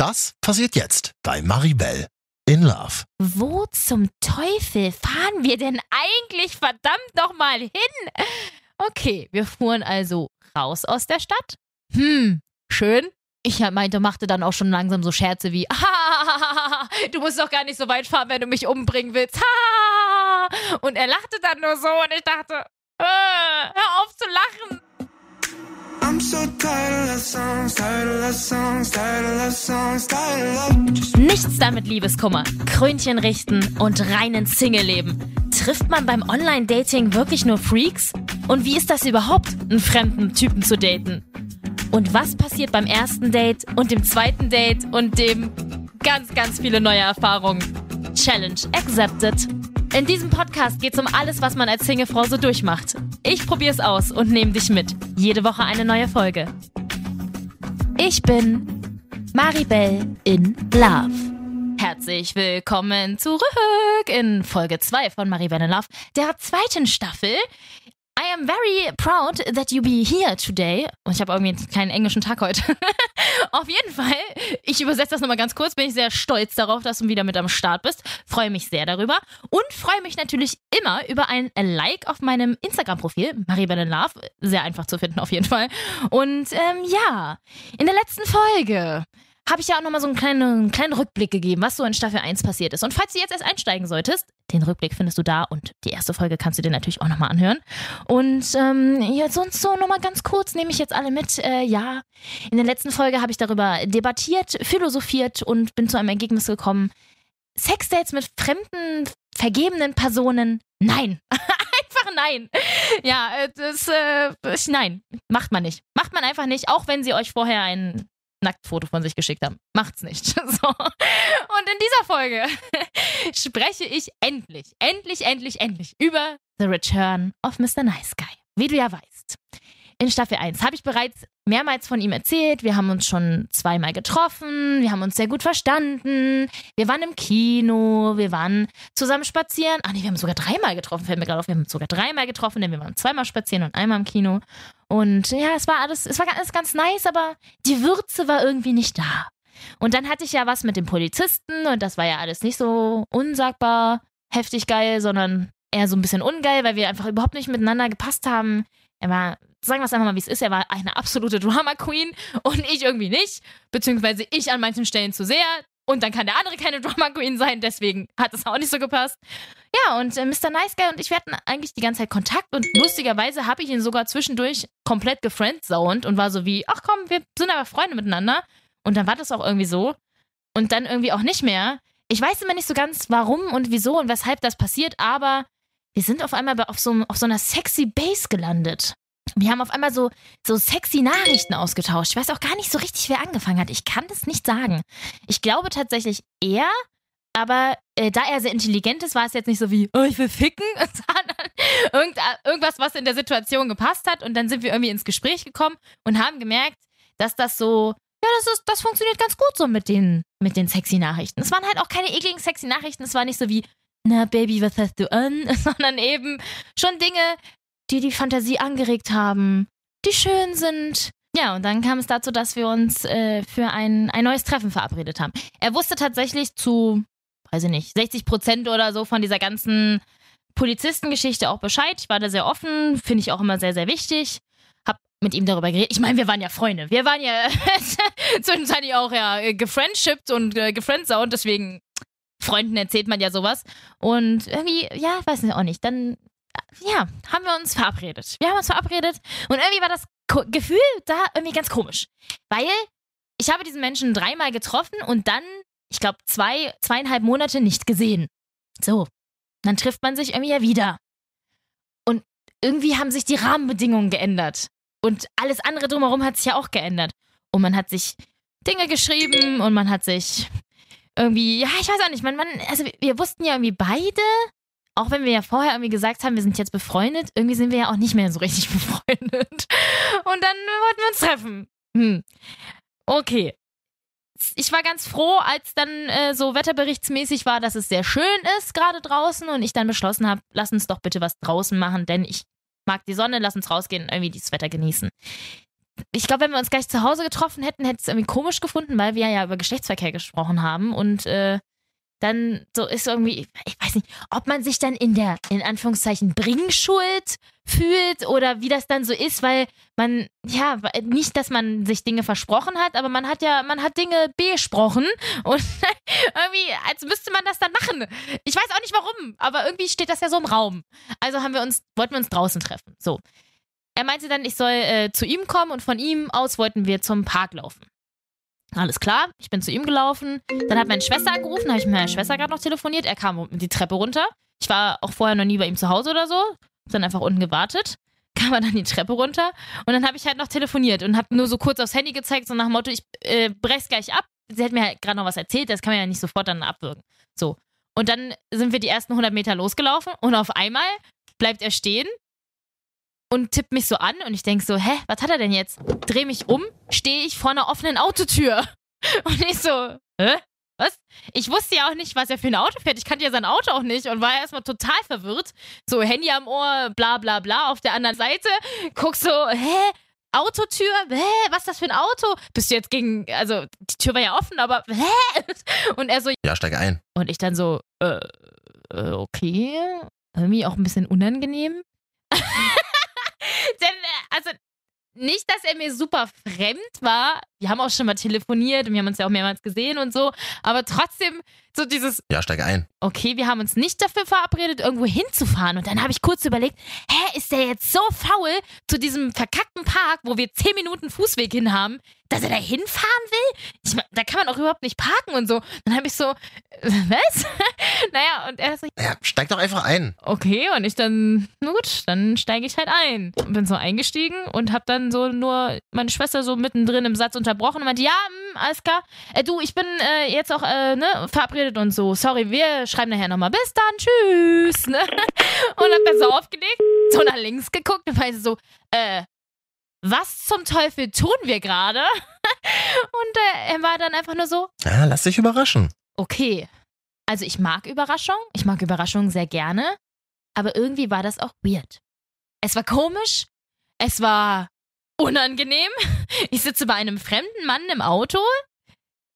Das passiert jetzt bei Maribel in Love. Wo zum Teufel fahren wir denn eigentlich verdammt nochmal hin? Okay, wir fuhren also raus aus der Stadt. Hm, schön. Ich meinte, machte dann auch schon langsam so Scherze wie, du musst doch gar nicht so weit fahren, wenn du mich umbringen willst. Und er lachte dann nur so und ich dachte, äh, hör auf zu lachen. Nichts damit Liebeskummer, Krönchen richten und reinen Single-Leben. Trifft man beim Online-Dating wirklich nur Freaks? Und wie ist das überhaupt, einen fremden Typen zu daten? Und was passiert beim ersten Date und dem zweiten Date und dem ganz, ganz viele neue Erfahrungen? Challenge accepted. In diesem Podcast geht es um alles, was man als Singlefrau so durchmacht. Ich probiere es aus und nehme dich mit. Jede Woche eine neue Folge. Ich bin Maribel in Love. Herzlich willkommen zurück in Folge 2 von Maribel in Love, der zweiten Staffel. I am very proud that you be here today. Und ich habe irgendwie einen kleinen englischen Tag heute. Auf jeden Fall, ich übersetze das nochmal ganz kurz, bin ich sehr stolz darauf, dass du wieder mit am Start bist. Freue mich sehr darüber. Und freue mich natürlich immer über ein Like auf meinem Instagram-Profil, Maribel Love. Sehr einfach zu finden auf jeden Fall. Und ähm, ja, in der letzten Folge habe ich ja auch nochmal so einen kleinen, einen kleinen Rückblick gegeben, was so in Staffel 1 passiert ist. Und falls du jetzt erst einsteigen solltest, den Rückblick findest du da und die erste Folge kannst du dir natürlich auch nochmal anhören. Und ähm, ja, sonst so nochmal ganz kurz nehme ich jetzt alle mit. Äh, ja, in der letzten Folge habe ich darüber debattiert, philosophiert und bin zu einem Ergebnis gekommen. Sexdates mit fremden, vergebenen Personen, nein. einfach nein. Ja, äh, das, äh, nein, macht man nicht. Macht man einfach nicht, auch wenn sie euch vorher ein Nacktfoto von sich geschickt haben. Macht's nicht. So. Und in dieser Folge spreche ich endlich, endlich, endlich, endlich über The Return of Mr. Nice Guy. Wie du ja weißt. In Staffel 1 habe ich bereits mehrmals von ihm erzählt. Wir haben uns schon zweimal getroffen. Wir haben uns sehr gut verstanden. Wir waren im Kino. Wir waren zusammen spazieren. Ah, nee, wir haben sogar dreimal getroffen. Fällt mir gerade auf. Wir haben uns sogar dreimal getroffen, denn wir waren zweimal spazieren und einmal im Kino. Und ja, es war alles, es war alles ganz nice, aber die Würze war irgendwie nicht da. Und dann hatte ich ja was mit dem Polizisten und das war ja alles nicht so unsagbar heftig geil, sondern eher so ein bisschen ungeil, weil wir einfach überhaupt nicht miteinander gepasst haben. Er war, sagen wir es einfach mal, wie es ist, er war eine absolute Drama Queen und ich irgendwie nicht, beziehungsweise ich an manchen Stellen zu sehr. Und dann kann der andere keine Drama Queen sein, deswegen hat es auch nicht so gepasst. Ja, und äh, Mr. Nice Guy und ich, hatten eigentlich die ganze Zeit Kontakt und lustigerweise habe ich ihn sogar zwischendurch komplett gefriendzoned und war so wie, ach komm, wir sind aber Freunde miteinander. Und dann war das auch irgendwie so. Und dann irgendwie auch nicht mehr. Ich weiß immer nicht so ganz, warum und wieso und weshalb das passiert, aber wir sind auf einmal auf so, auf so einer sexy Base gelandet. Wir haben auf einmal so, so sexy Nachrichten ausgetauscht. Ich weiß auch gar nicht so richtig, wer angefangen hat. Ich kann das nicht sagen. Ich glaube tatsächlich er, aber äh, da er sehr intelligent ist, war es jetzt nicht so wie, oh, ich will ficken, sondern irgend, irgendwas, was in der Situation gepasst hat. Und dann sind wir irgendwie ins Gespräch gekommen und haben gemerkt, dass das so, ja, das, ist, das funktioniert ganz gut so mit den, mit den sexy Nachrichten. Es waren halt auch keine ekligen sexy Nachrichten. Es war nicht so wie, na Baby, was hast du an? Sondern eben schon Dinge, die die Fantasie angeregt haben, die schön sind. Ja, und dann kam es dazu, dass wir uns äh, für ein, ein neues Treffen verabredet haben. Er wusste tatsächlich zu weiß ich nicht, 60 Prozent oder so von dieser ganzen Polizistengeschichte auch Bescheid. Ich war da sehr offen, finde ich auch immer sehr, sehr wichtig. Hab mit ihm darüber geredet. Ich meine, wir waren ja Freunde. Wir waren ja zwischenzeitlich auch ja gefriendshipped und äh, gefriendzoned, deswegen Freunden erzählt man ja sowas. Und irgendwie, ja, weiß ich auch nicht. Dann, ja, haben wir uns verabredet. Wir haben uns verabredet und irgendwie war das Gefühl da irgendwie ganz komisch. Weil ich habe diesen Menschen dreimal getroffen und dann ich glaube, zwei, zweieinhalb Monate nicht gesehen. So, dann trifft man sich irgendwie ja wieder. Und irgendwie haben sich die Rahmenbedingungen geändert. Und alles andere drumherum hat sich ja auch geändert. Und man hat sich Dinge geschrieben und man hat sich irgendwie, ja, ich weiß auch nicht, man, man, also wir wussten ja irgendwie beide, auch wenn wir ja vorher irgendwie gesagt haben, wir sind jetzt befreundet, irgendwie sind wir ja auch nicht mehr so richtig befreundet. Und dann wollten wir uns treffen. Hm. Okay ich war ganz froh, als dann äh, so wetterberichtsmäßig war, dass es sehr schön ist, gerade draußen. Und ich dann beschlossen habe, lass uns doch bitte was draußen machen, denn ich mag die Sonne, lass uns rausgehen und irgendwie dieses Wetter genießen. ich glaube, wenn wir uns gleich zu Hause getroffen hätten, hätte es irgendwie komisch gefunden, weil wir ja über Geschlechtsverkehr gesprochen haben und äh, dann so ist irgendwie, ich weiß nicht, ob man sich dann in der, in Anführungszeichen, Bringschuld fühlt oder wie das dann so ist, weil man, ja, nicht, dass man sich Dinge versprochen hat, aber man hat ja, man hat Dinge besprochen und irgendwie, als müsste man das dann machen. Ich weiß auch nicht warum, aber irgendwie steht das ja so im Raum. Also haben wir uns, wollten wir uns draußen treffen. So. Er meinte dann, ich soll äh, zu ihm kommen und von ihm aus wollten wir zum Park laufen. Alles klar, ich bin zu ihm gelaufen. Dann hat meine Schwester angerufen, habe ich mit meiner Schwester gerade noch telefoniert. Er kam die Treppe runter. Ich war auch vorher noch nie bei ihm zu Hause oder so. Dann einfach unten gewartet. Kam er dann die Treppe runter. Und dann habe ich halt noch telefoniert und habe nur so kurz aufs Handy gezeigt, so nach dem Motto, ich äh, brech's gleich ab. Sie hat mir halt gerade noch was erzählt, das kann man ja nicht sofort dann abwürgen. So. Und dann sind wir die ersten 100 Meter losgelaufen und auf einmal bleibt er stehen und tippt mich so an und ich denke so, hä, was hat er denn jetzt? Dreh mich um, stehe ich vor einer offenen Autotür. Und ich so, hä? Was? Ich wusste ja auch nicht, was er für ein Auto fährt. Ich kannte ja sein Auto auch nicht und war erstmal total verwirrt. So, Handy am Ohr, bla bla bla. Auf der anderen Seite guck so, hä? Autotür? Hä? Was ist das für ein Auto? Bist du jetzt gegen. Also, die Tür war ja offen, aber hä? Und er so. Ja, steige ein. Und ich dann so, äh, äh okay. Irgendwie auch ein bisschen unangenehm. Also, nicht, dass er mir super fremd war. Wir haben auch schon mal telefoniert und wir haben uns ja auch mehrmals gesehen und so. Aber trotzdem so dieses. Ja, steige ein. Okay, wir haben uns nicht dafür verabredet, irgendwo hinzufahren. Und dann habe ich kurz überlegt, hä, ist der jetzt so faul zu diesem verkackten Park, wo wir zehn Minuten Fußweg hin haben, dass er da hinfahren will? Ich, da kann man auch überhaupt nicht parken und so. Dann habe ich so, äh, was? naja, und er so, ja, steig doch einfach ein. Okay, und ich dann, na gut, dann steige ich halt ein. Und bin so eingestiegen und habe dann so nur meine Schwester so mittendrin im Satz unterbrochen und meinte, ja, mh, hm, alles klar. Äh, du, ich bin äh, jetzt auch äh, ne, verabredet und so. Sorry, wir schreiben nachher nochmal. Bis dann, tschüss. Ne? Und hab dann so aufgelegt, so nach links geguckt und meinte so, äh, was zum Teufel tun wir gerade? Und äh, er war dann einfach nur so. Ja, lass dich überraschen. Okay. Also ich mag Überraschung. Ich mag Überraschungen sehr gerne. Aber irgendwie war das auch weird. Es war komisch. Es war unangenehm. Ich sitze bei einem fremden Mann im Auto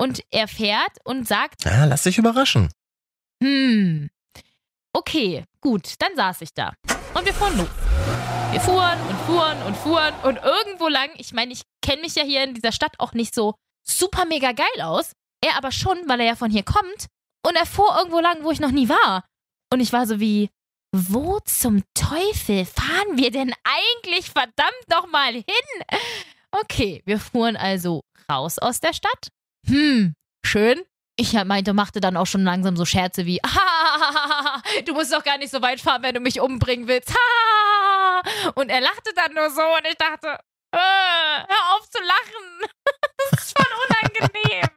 und er fährt und sagt. Ja, lass dich überraschen. Hm. Okay, gut, dann saß ich da. Und wir fuhren los. Wir fuhren und fuhren und fuhren und irgendwo lang, ich meine, ich kenne mich ja hier in dieser Stadt auch nicht so super mega geil aus. Er aber schon, weil er ja von hier kommt. Und er fuhr irgendwo lang, wo ich noch nie war. Und ich war so wie, wo zum Teufel fahren wir denn eigentlich verdammt doch mal hin? Okay, wir fuhren also raus aus der Stadt. Hm, schön. Ich meinte, machte dann auch schon langsam so Scherze wie, du musst doch gar nicht so weit fahren, wenn du mich umbringen willst. und er lachte dann nur so und ich dachte, äh, hör auf zu lachen. das ist voll unangenehm.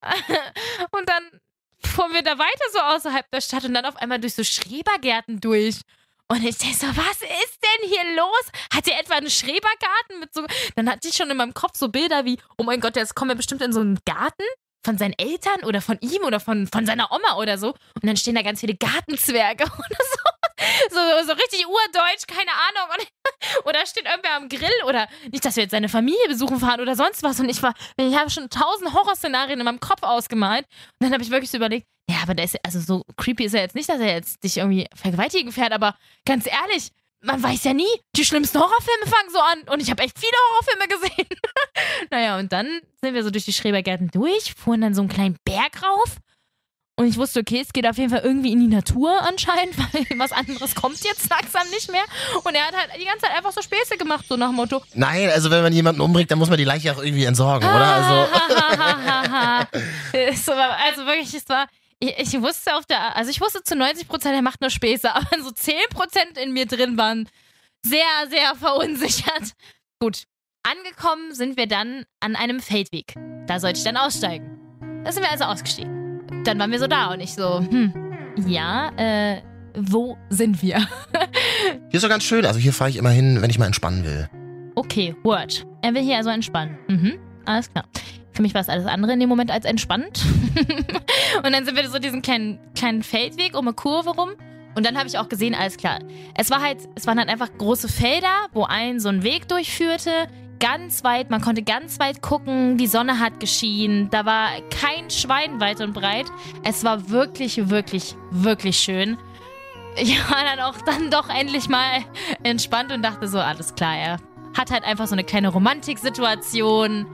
und dann fuhren wir da weiter so außerhalb der Stadt und dann auf einmal durch so Schrebergärten durch. Und ich dachte so, was ist denn hier los? Hat ihr etwa einen Schrebergarten mit so. Dann hatte ich schon in meinem Kopf so Bilder wie, oh mein Gott, jetzt kommen wir bestimmt in so einen Garten von seinen Eltern oder von ihm oder von, von seiner Oma oder so. Und dann stehen da ganz viele Gartenzwerge oder so. So, so richtig urdeutsch, keine Ahnung. Oder steht irgendwer am Grill oder nicht, dass wir jetzt seine Familie besuchen fahren oder sonst was. Und ich war, ich habe schon tausend Horrorszenarien in meinem Kopf ausgemalt. Und dann habe ich wirklich so überlegt, ja, aber der ist, also so creepy ist er jetzt nicht, dass er jetzt dich irgendwie vergewaltigen fährt, aber ganz ehrlich, man weiß ja nie, die schlimmsten Horrorfilme fangen so an. Und ich habe echt viele Horrorfilme gesehen. naja, und dann sind wir so durch die Schrebergärten durch, fuhren dann so einen kleinen Berg rauf. Und ich wusste, okay, es geht auf jeden Fall irgendwie in die Natur anscheinend, weil was anderes kommt jetzt langsam nicht mehr. Und er hat halt die ganze Zeit einfach so Späße gemacht, so nach dem Motto. Nein, also wenn man jemanden umbringt, dann muss man die Leiche auch irgendwie entsorgen, oder? Also, also wirklich, es war, ich, ich, wusste auf der, also ich wusste zu 90 Prozent, er macht nur Späße, aber so 10 Prozent in mir drin waren sehr, sehr verunsichert. Gut, angekommen sind wir dann an einem Feldweg. Da sollte ich dann aussteigen. Da sind wir also ausgestiegen. Dann waren wir so da und ich so, hm, ja, äh, wo sind wir? hier ist doch ganz schön. Also hier fahre ich immer hin, wenn ich mal entspannen will. Okay, Word. Er will hier also entspannen. Mhm, alles klar. Für mich war es alles andere in dem Moment als entspannt. und dann sind wir so diesen kleinen, kleinen Feldweg um eine Kurve rum. Und dann habe ich auch gesehen, alles klar. Es war halt, es waren halt einfach große Felder, wo ein so ein Weg durchführte. Ganz weit, man konnte ganz weit gucken, die Sonne hat geschienen, da war kein Schwein weit und breit. Es war wirklich, wirklich, wirklich schön. Ich war dann auch dann doch endlich mal entspannt und dachte so, alles klar, er hat halt einfach so eine kleine Romantiksituation.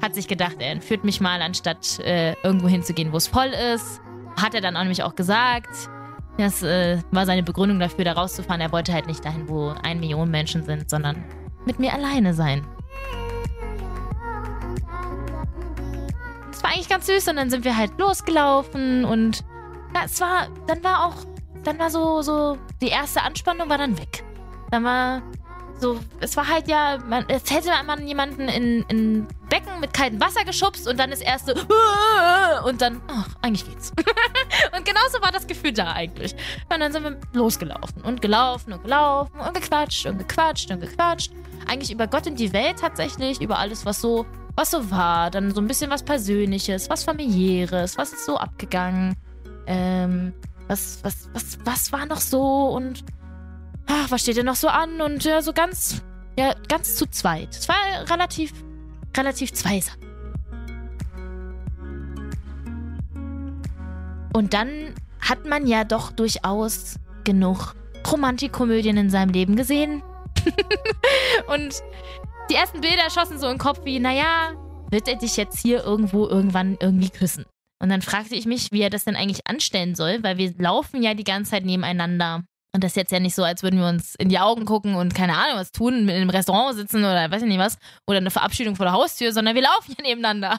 Hat sich gedacht, er entführt mich mal, anstatt äh, irgendwo hinzugehen, wo es voll ist. Hat er dann auch nämlich auch gesagt. Das äh, war seine Begründung dafür, da rauszufahren. Er wollte halt nicht dahin, wo ein Million Menschen sind, sondern mit mir alleine sein. Das war eigentlich ganz süß und dann sind wir halt losgelaufen und ja, es war, dann war auch, dann war so, so, die erste Anspannung war dann weg. Dann war so, es war halt ja, man, es hätte man jemanden in, in Becken mit kaltem Wasser geschubst und dann das erste und dann, ach, eigentlich geht's. und genauso war das Gefühl da eigentlich. Und dann sind wir losgelaufen und gelaufen und gelaufen und gequatscht und gequatscht und gequatscht. Eigentlich über Gott und die Welt tatsächlich, über alles, was so, was so war. Dann so ein bisschen was Persönliches, was familiäres, was ist so abgegangen. Ähm, was, was, was, was war noch so und ach, was steht denn noch so an? Und ja, so ganz, ja, ganz zu zweit. Es war relativ, relativ zweisam. Und dann hat man ja doch durchaus genug Romantikkomödien in seinem Leben gesehen. und die ersten Bilder schossen so im Kopf wie, naja, wird er dich jetzt hier irgendwo irgendwann irgendwie küssen? Und dann fragte ich mich, wie er das denn eigentlich anstellen soll, weil wir laufen ja die ganze Zeit nebeneinander. Und das ist jetzt ja nicht so, als würden wir uns in die Augen gucken und keine Ahnung was tun, in einem Restaurant sitzen oder weiß ich nicht was, oder eine Verabschiedung vor der Haustür, sondern wir laufen ja nebeneinander.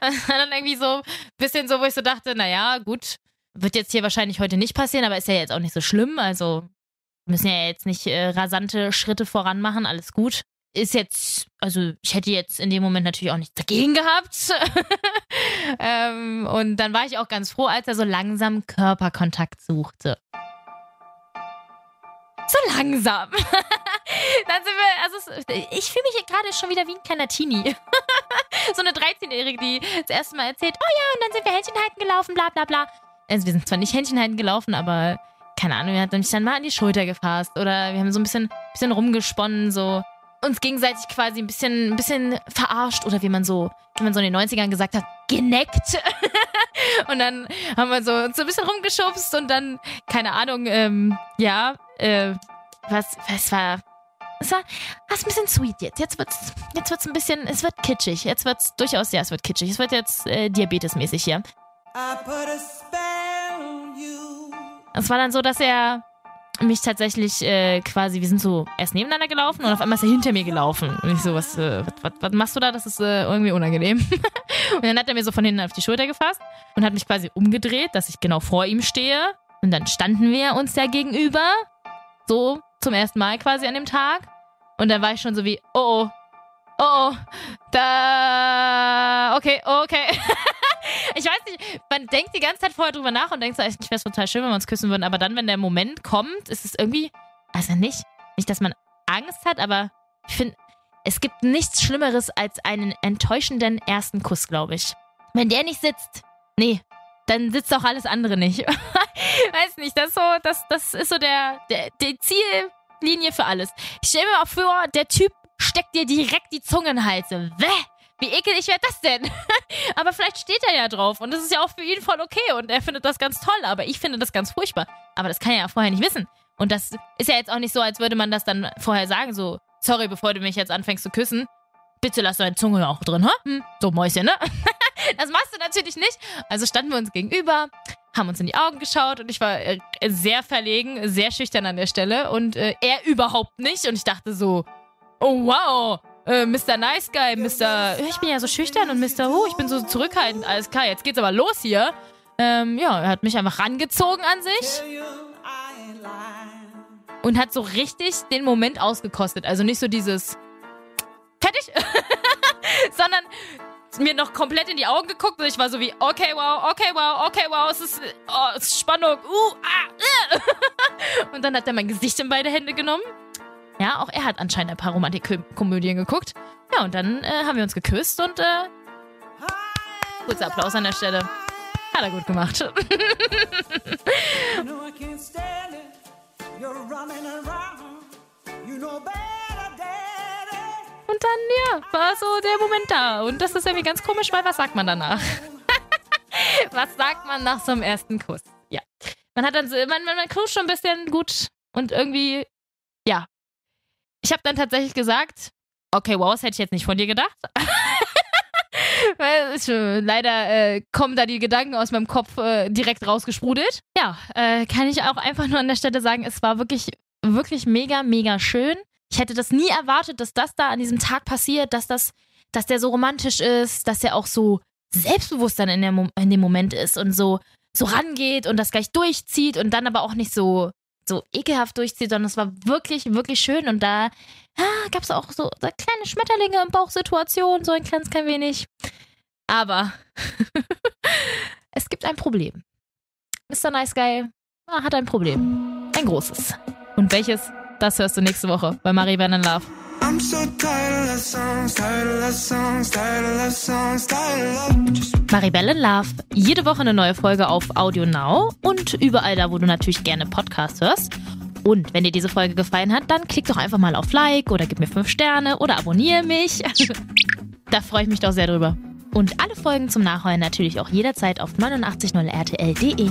Und dann irgendwie so ein bisschen so, wo ich so dachte, naja, gut, wird jetzt hier wahrscheinlich heute nicht passieren, aber ist ja jetzt auch nicht so schlimm. Also müssen ja jetzt nicht äh, rasante Schritte voran machen, alles gut. Ist jetzt, also ich hätte jetzt in dem Moment natürlich auch nichts dagegen gehabt. ähm, und dann war ich auch ganz froh, als er so langsam Körperkontakt suchte so langsam. Dann sind wir, also ich fühle mich gerade schon wieder wie ein kleiner Teenie. so eine 13-Jährige, die das erste Mal erzählt, oh ja, und dann sind wir Händchen halten gelaufen, bla bla bla. Also wir sind zwar nicht Händchen halten gelaufen, aber keine Ahnung, wir haben mich dann mal an die Schulter gefasst oder wir haben so ein bisschen, bisschen rumgesponnen, so uns gegenseitig quasi ein bisschen, ein bisschen verarscht oder wie man so, wie man so in den 90ern gesagt hat, geneckt. und dann haben wir so, so ein bisschen rumgeschubst und dann, keine Ahnung, ähm, ja, äh, was, was war, es war, was ein bisschen sweet jetzt. Jetzt wird's, jetzt wird's ein bisschen, es wird kitschig. Jetzt wird's durchaus, ja, es wird kitschig. Es wird jetzt äh, diabetesmäßig hier. Es war dann so, dass er mich tatsächlich äh, quasi, wir sind so erst nebeneinander gelaufen und auf einmal ist er hinter mir gelaufen. Und ich so, was, äh, was, was, was machst du da? Das ist äh, irgendwie unangenehm. und dann hat er mir so von hinten auf die Schulter gefasst und hat mich quasi umgedreht, dass ich genau vor ihm stehe. Und dann standen wir uns da gegenüber. So zum ersten Mal quasi an dem Tag. Und dann war ich schon so wie, oh, oh, oh, oh da, okay, okay. ich weiß nicht, man denkt die ganze Zeit vorher drüber nach und denkt so, ich wäre es total schön, wenn wir uns küssen würden. Aber dann, wenn der Moment kommt, ist es irgendwie, also nicht, nicht, dass man Angst hat, aber ich finde, es gibt nichts Schlimmeres als einen enttäuschenden ersten Kuss, glaube ich. Wenn der nicht sitzt, nee, dann sitzt auch alles andere nicht. weiß nicht, das, so, das, das ist so der, der, die Ziellinie für alles. Ich stelle mir auch vor, der Typ steckt dir direkt die Zunge in den Hals. Wäh! Wie ekelig wäre das denn? aber vielleicht steht er ja drauf und das ist ja auch für ihn voll okay und er findet das ganz toll, aber ich finde das ganz furchtbar. Aber das kann er ja vorher nicht wissen. Und das ist ja jetzt auch nicht so, als würde man das dann vorher sagen, so, sorry, bevor du mich jetzt anfängst zu küssen, bitte lass deine Zunge auch drin, ha? Hm? So Mäuschen, ne? das machst du natürlich nicht. Also standen wir uns gegenüber, haben uns in die Augen geschaut und ich war äh, sehr verlegen, sehr schüchtern an der Stelle und äh, er überhaupt nicht und ich dachte so, oh wow, äh, Mr. Nice Guy, Mr. Ich bin ja so schüchtern und Mr. Oh, ich bin so zurückhaltend. Alles klar, jetzt geht's aber los hier. Ähm, ja, er hat mich einfach rangezogen an sich. Und hat so richtig den Moment ausgekostet. Also nicht so dieses fertig, sondern mir noch komplett in die Augen geguckt und ich war so wie, okay, wow, okay, wow, okay, wow, es ist, oh, es ist Spannung, uh, ah, uh. Und dann hat er mein Gesicht in beide Hände genommen ja, auch er hat anscheinend ein paar Romantikkomödien geguckt. Ja, und dann äh, haben wir uns geküsst und äh, kurzer Applaus an der Stelle. Hat er gut gemacht. und dann, ja, war so der Moment da. Und das ist irgendwie ganz komisch, weil was sagt man danach? was sagt man nach so einem ersten Kuss? Ja. Man hat dann so, man, man, man knutscht schon ein bisschen gut und irgendwie, ja. Ich habe dann tatsächlich gesagt, okay, wow, das hätte ich jetzt nicht von dir gedacht. Weil äh, leider äh, kommen da die Gedanken aus meinem Kopf äh, direkt rausgesprudelt. Ja, äh, kann ich auch einfach nur an der Stelle sagen, es war wirklich, wirklich mega, mega schön. Ich hätte das nie erwartet, dass das da an diesem Tag passiert, dass das, dass der so romantisch ist, dass er auch so selbstbewusst dann in, der in dem Moment ist und so, so rangeht und das gleich durchzieht und dann aber auch nicht so, so ekelhaft durchzieht, sondern es war wirklich, wirklich schön und da ah, gab es auch so, so kleine Schmetterlinge im Bauchsituation, so ein kleines klein wenig. Aber es gibt ein Problem. Mr. Nice Guy ah, hat ein Problem. Ein großes. Und welches? Das hörst du nächste Woche bei Marie Van in Love. Maribel in Love. Jede Woche eine neue Folge auf Audio Now und überall da, wo du natürlich gerne Podcasts hörst. Und wenn dir diese Folge gefallen hat, dann klick doch einfach mal auf Like oder gib mir 5 Sterne oder abonniere mich. da freue ich mich doch sehr drüber. Und alle Folgen zum Nachhören natürlich auch jederzeit auf 890rtl.de.